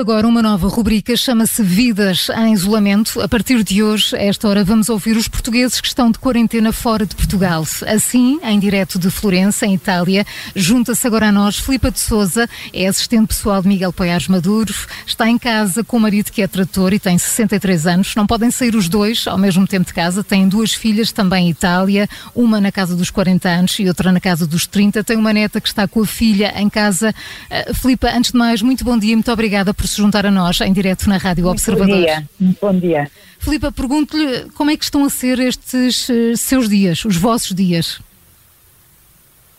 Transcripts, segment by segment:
Agora uma nova rubrica, chama-se Vidas em Isolamento. A partir de hoje, a esta hora, vamos ouvir os portugueses que estão de quarentena fora de Portugal. Assim, em direto de Florença, em Itália, junta-se agora a nós Filipa de Souza, é assistente pessoal de Miguel Poiares Maduro, está em casa com o marido que é trator e tem 63 anos. Não podem sair os dois ao mesmo tempo de casa. Têm duas filhas também em Itália, uma na casa dos 40 anos e outra na casa dos 30. Tem uma neta que está com a filha em casa. Uh, Filipa, antes de mais, muito bom dia, muito obrigada por se juntar a nós em direto na Rádio Muito Observador. Bom dia. Bom dia. Filipa, pergunto-lhe como é que estão a ser estes uh, seus dias, os vossos dias?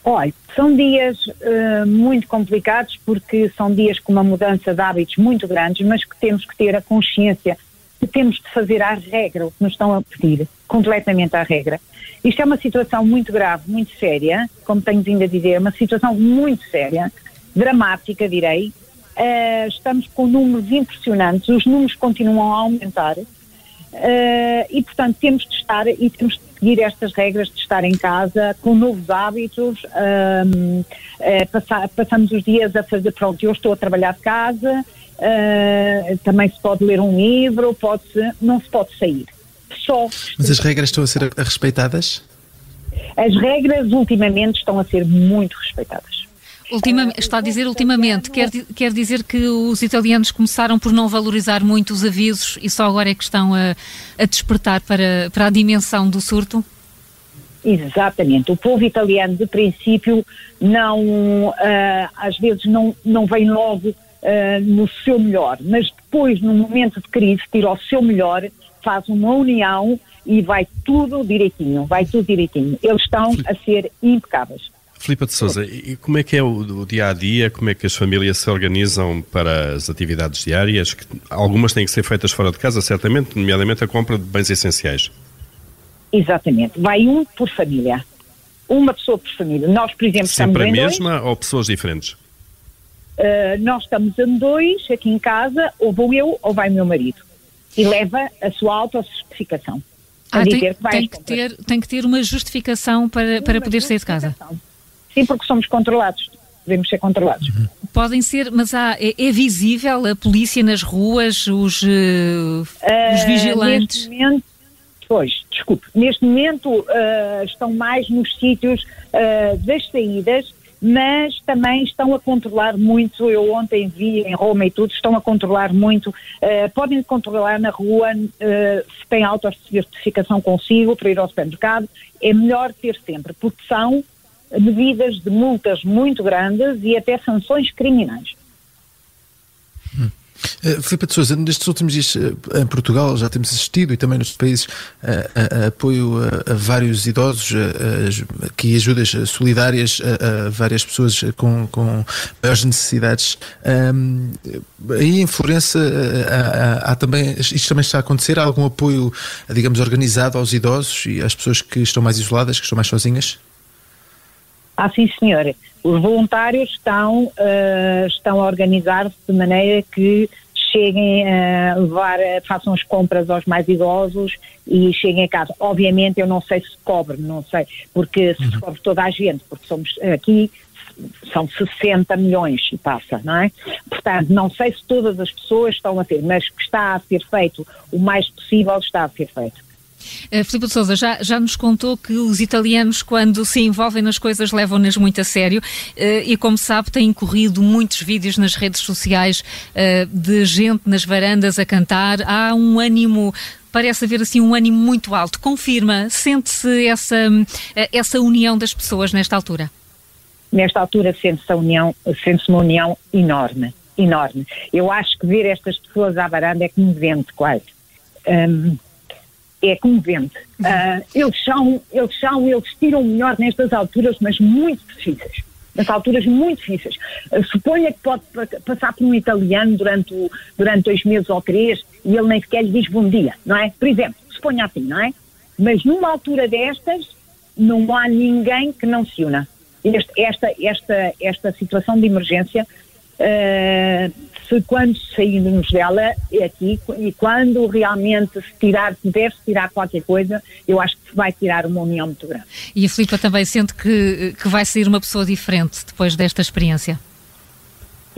Olha, são dias uh, muito complicados porque são dias com uma mudança de hábitos muito grandes, mas que temos que ter a consciência que temos de fazer à regra o que nos estão a pedir, completamente à regra. Isto é uma situação muito grave, muito séria, como tenho vindo a dizer, uma situação muito séria, dramática, direi, Uh, estamos com números impressionantes, os números continuam a aumentar uh, e, portanto, temos de estar e temos de seguir estas regras de estar em casa com novos hábitos. Uh, passar, passamos os dias a fazer, pronto, eu estou a trabalhar de casa, também se pode ler um livro, pode não se pode sair. Só. Mas as regras estão a ser respeitadas? As regras ultimamente estão a ser muito respeitadas. Ultima, está a dizer ultimamente, quer, quer dizer que os italianos começaram por não valorizar muito os avisos e só agora é que estão a, a despertar para, para a dimensão do surto? Exatamente. O povo italiano, de princípio, não, uh, às vezes não, não vem logo uh, no seu melhor, mas depois, no momento de crise, tira o seu melhor, faz uma união e vai tudo direitinho, vai tudo direitinho. Eles estão a ser impecáveis. Filipe de Souza, e como é que é o, o, dia a dia? Como é que as famílias se organizam para as atividades diárias? Que algumas têm que ser feitas fora de casa, certamente, nomeadamente a compra de bens essenciais. Exatamente. Vai um por família. Uma pessoa por família. Nós, por exemplo, Sempre estamos a mesma dois. ou pessoas diferentes? Uh, nós estamos em dois aqui em casa, ou vou eu ou vai meu marido. E leva a sua autocertificação. Ah, tem, que tem, que ter, tem que ter uma justificação para, para poder sair de casa. Sim, porque somos controlados. Devemos ser controlados. Uhum. Podem ser, mas há, é, é, visível a polícia nas ruas, os, uh, os vigilantes? Uh, neste momento, pois, desculpe, neste momento uh, estão mais nos sítios das saídas, mas também estão a controlar muito, eu ontem vi em Roma e tudo, estão a controlar muito, podem controlar na rua se tem autocertificação consigo para ir ao supermercado, é melhor ter sempre, porque são medidas de multas muito grandes e até sanções criminais. Hum. Uh, Filipe de Sousa, nestes últimos dias uh, em Portugal já temos assistido e também nos países uh, a, apoio a, a, vários idosos, aqui ajudas solidárias a, a, várias pessoas com, com maiores necessidades. Um, aí em Florença há, há, também, isto também está a acontecer? Há algum apoio, digamos, organizado aos idosos e às pessoas que estão mais isoladas, que estão mais sozinhas? Ah, sim, senhora. Os voluntários estão, uh, estão a organizar-se de maneira que cheguem a levar, façam as compras aos mais idosos e cheguem a casa. Obviamente eu não sei se cobre, não sei, porque se uhum. cobre toda a gente, porque somos aqui são 60 milhões e passa, não é? Portanto, não sei se todas as pessoas estão a ter, mas que está a ser feito o mais possível está a ser feito. Uh, Filipe de Souza já, já nos contou que os italianos, quando se envolvem nas coisas, levam-nas muito a sério uh, e, como sabe, têm corrido muitos vídeos nas redes sociais uh, de gente nas varandas a cantar. Há um ânimo parece haver assim um ânimo muito alto. Confirma, sente-se essa, essa união das pessoas nesta altura? Nesta altura sente-se união, sente-se uma união enorme, enorme. Eu acho que ver estas pessoas à varanda é comovente quase. Um, é comovente. Uh, eles, são, eles são, eles tiram melhor nestas alturas, mas muito difíceis. Nas alturas muito difíceis. Uh, suponha que pode passar por um italiano durante, o, durante dois meses ou três e ele nem sequer lhe diz bom dia, não é? Por exemplo, suponha assim, não é? Mas numa altura destas, não há ninguém que não se una. Este, esta, esta, esta situação de emergência Uh, se quando sairmos dela é aqui e quando realmente se tirar, se deve tirar qualquer coisa, eu acho que vai tirar uma união muito grande. E a Filipa também sente que, que vai sair uma pessoa diferente depois desta experiência?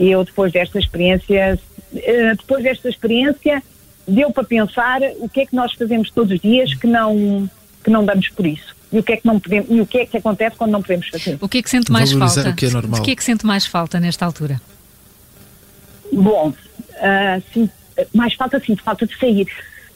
Eu depois desta experiência, uh, depois desta experiência deu para pensar o que é que nós fazemos todos os dias que não que não damos por isso e o que é que não podemos e o que é que acontece quando não podemos fazer. O que é que sente mais Valorizar falta? O que é normal. De que é que sente mais falta nesta altura? Bom, uh, sim, mais falta sim, falta de sair.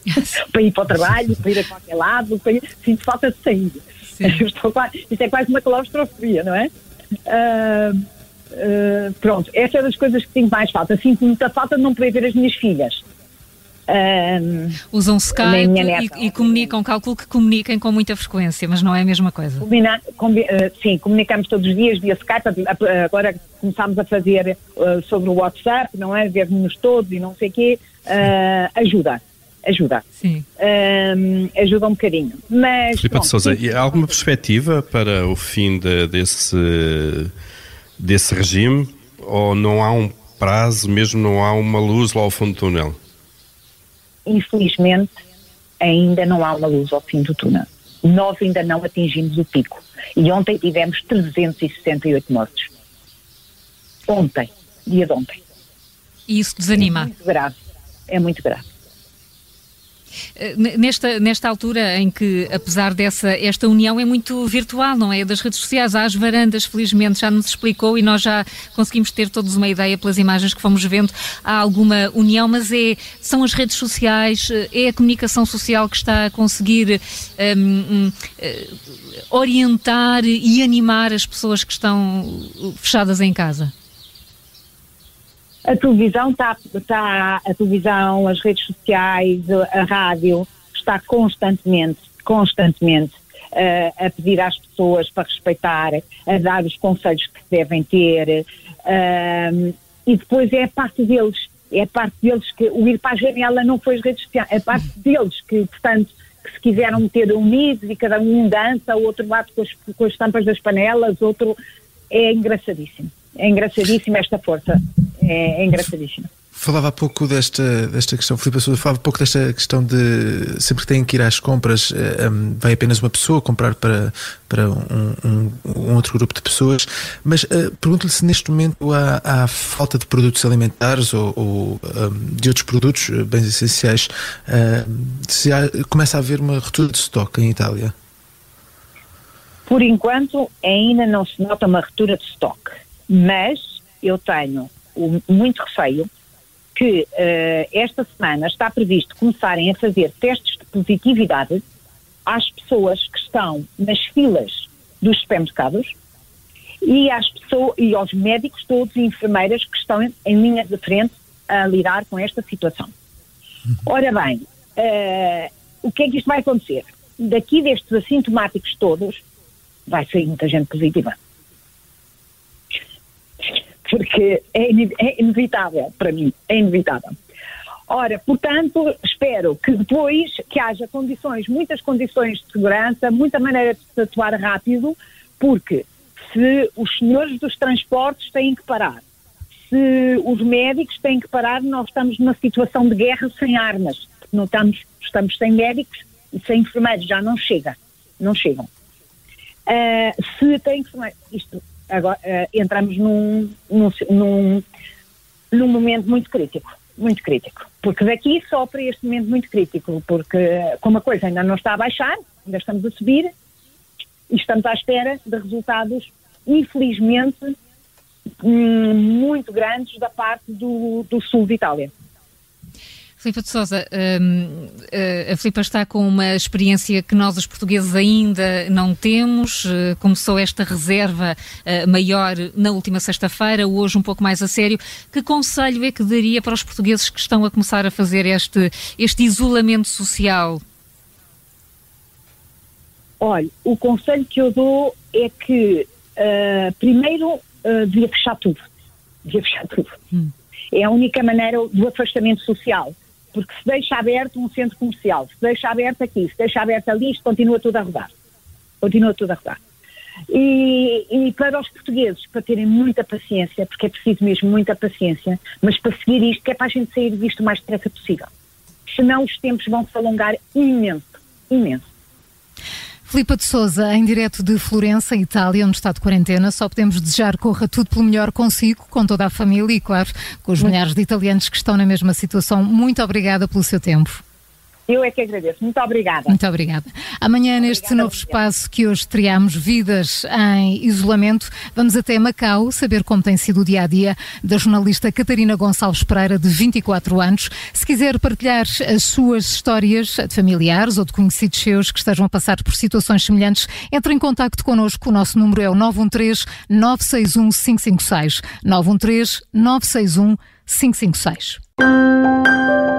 para ir para o trabalho, para ir a qualquer lado, para ir, sinto falta de sair. Estou quase, isto é quase uma claustrofobia, não é? Uh, uh, pronto, essa é das coisas que sinto mais falta. Sinto muita falta de não poder ver as minhas filhas. Um, Usam Skype e, e, comunicam, calculo que comuniquem com muita frequência, mas não é a mesma coisa. Combina, combi, uh, sim, comunicamos todos os dias via Skype, agora começamos a fazer uh, sobre o WhatsApp, não é? Ver-nos todos e não sei o quê, uh, ajuda. Ajuda. Sim. ajuda um bocadinho. Mas. Filipe de Souza, há alguma perspectiva para o fim de, desse, desse regime? Ou não há um prazo, mesmo não há uma luz lá ao fundo do túnel? Infelizmente, ainda não há uma luz ao fim do túnel. Nós ainda não atingimos o pico. E ontem tivemos 368 mortos. Ontem, dia de ontem. E isso desanima? É muito grave. É muito grave. Eh, nesta, nesta altura em que, apesar dessa, esta união é muito virtual, não é? Das redes sociais, as varandas, felizmente, já nos explicou e nós já conseguimos ter todos uma ideia pelas imagens que fomos vendo. Há alguma união, mas é, são as redes sociais, é a comunicação social que está a conseguir um, um, eh, orientar e animar as pessoas que estão fechadas em casa? A televisão está, está, a televisão, as redes sociais, a rádio, está constantemente, constantemente uh, a pedir às pessoas para respeitar, a dar os conselhos que devem ter, uh, e depois é a parte deles, é a parte deles que o ir para a janela não foi as redes sociais, é a parte deles que, portanto, que se quiseram meter unidos e cada um dança, o outro bate com as, com as tampas das panelas, outro é engraçadíssimo. É engraçadíssima esta força é, é engraçadíssimo. Falava há pouco desta, desta questão, Filipe Sousa, falava há pouco desta questão de sempre que têm que ir às compras, um, eh, ehm, vai apenas uma pessoa comprar para, para um, um, um outro grupo de pessoas, mas uh, pergunto-lhe se neste momento há, há, falta de produtos alimentares ou, ou de outros produtos, eh, bens essenciais, uh, se há, começa a haver uma ruptura de estoque em Itália? Por enquanto ainda não se nota uma ruptura de estoque, mas eu tenho muito receio que uh, esta semana está previsto começarem a fazer testes de positividade às pessoas que estão nas filas dos supermercados e, às pessoas, e aos médicos todos e enfermeiras que estão em, em linha de frente a lidar com esta situação. Ora bem, uh, o que é que isto vai acontecer? Daqui destes assintomáticos todos, vai sair muita gente positiva porque é, é inevitável para mim, é inevitável. Ora, portanto, espero que depois que haja condições, muitas condições de segurança, muita maneira de se atuar rápido, porque se os senhores dos transportes têm que parar, se os médicos têm que parar, nós estamos numa situação de guerra sem armas, não estamos, estamos sem médicos e sem enfermeiros, já não chega, não chegam. Uh, se tem que isto agora uh, entramos num, num, num, num momento muito crítico, muito crítico. Porque daqui só para este momento muito crítico, porque como a coisa ainda não está a baixar, ainda estamos a subir e estamos à espera de resultados, infelizmente, hum, muito grandes da parte do, do sul de Itália. Filipe de Sousa, um, eh, a Filipa está com uma experiência que nós, os portugueses, ainda não temos. Uh, começou esta reserva uh, maior na última sexta-feira, hoje um pouco mais a sério. Que conselho é que daria para os portugueses que estão a começar a fazer este, este isolamento social? Olha, o conselho que eu dou é que, uh, primeiro, devia fechar tudo. Devia fechar tudo. Hum. É a única maneira do afastamento social porque se deixa aberto um centro comercial, se deixa aberto aqui, se deixa aberto ali, isto continua tudo a rodar. Continua tudo a rodar. E, e, para os portugueses, para terem muita paciência, porque é preciso mesmo muita paciência, mas para seguir isto, que é para a gente sair disto o mais depressa possível. Senão os tempos vão se alongar imenso, imenso. Filipa de Souza, em direto de Florença, Itália, onde está de quarentena, só podemos desejar que corra tudo pelo melhor consigo, com toda a família e, claro, com os milhares de italianos que estão na mesma situação. Muito obrigada pelo seu tempo. Eu é que agradeço. Muito obrigada. Muito obrigada. Amanhã, neste obrigada, novo espaço que hoje triamos, Vidas em Isolamento, vamos até Macau saber como tem sido o dia a dia da jornalista Catarina Gonçalves Pereira, de 24 anos. Se quiser partilhar as suas histórias de familiares ou de conhecidos seus que estejam a passar por situações semelhantes, entre em contato connosco. O nosso número é o 913 961 556. 913 961 556.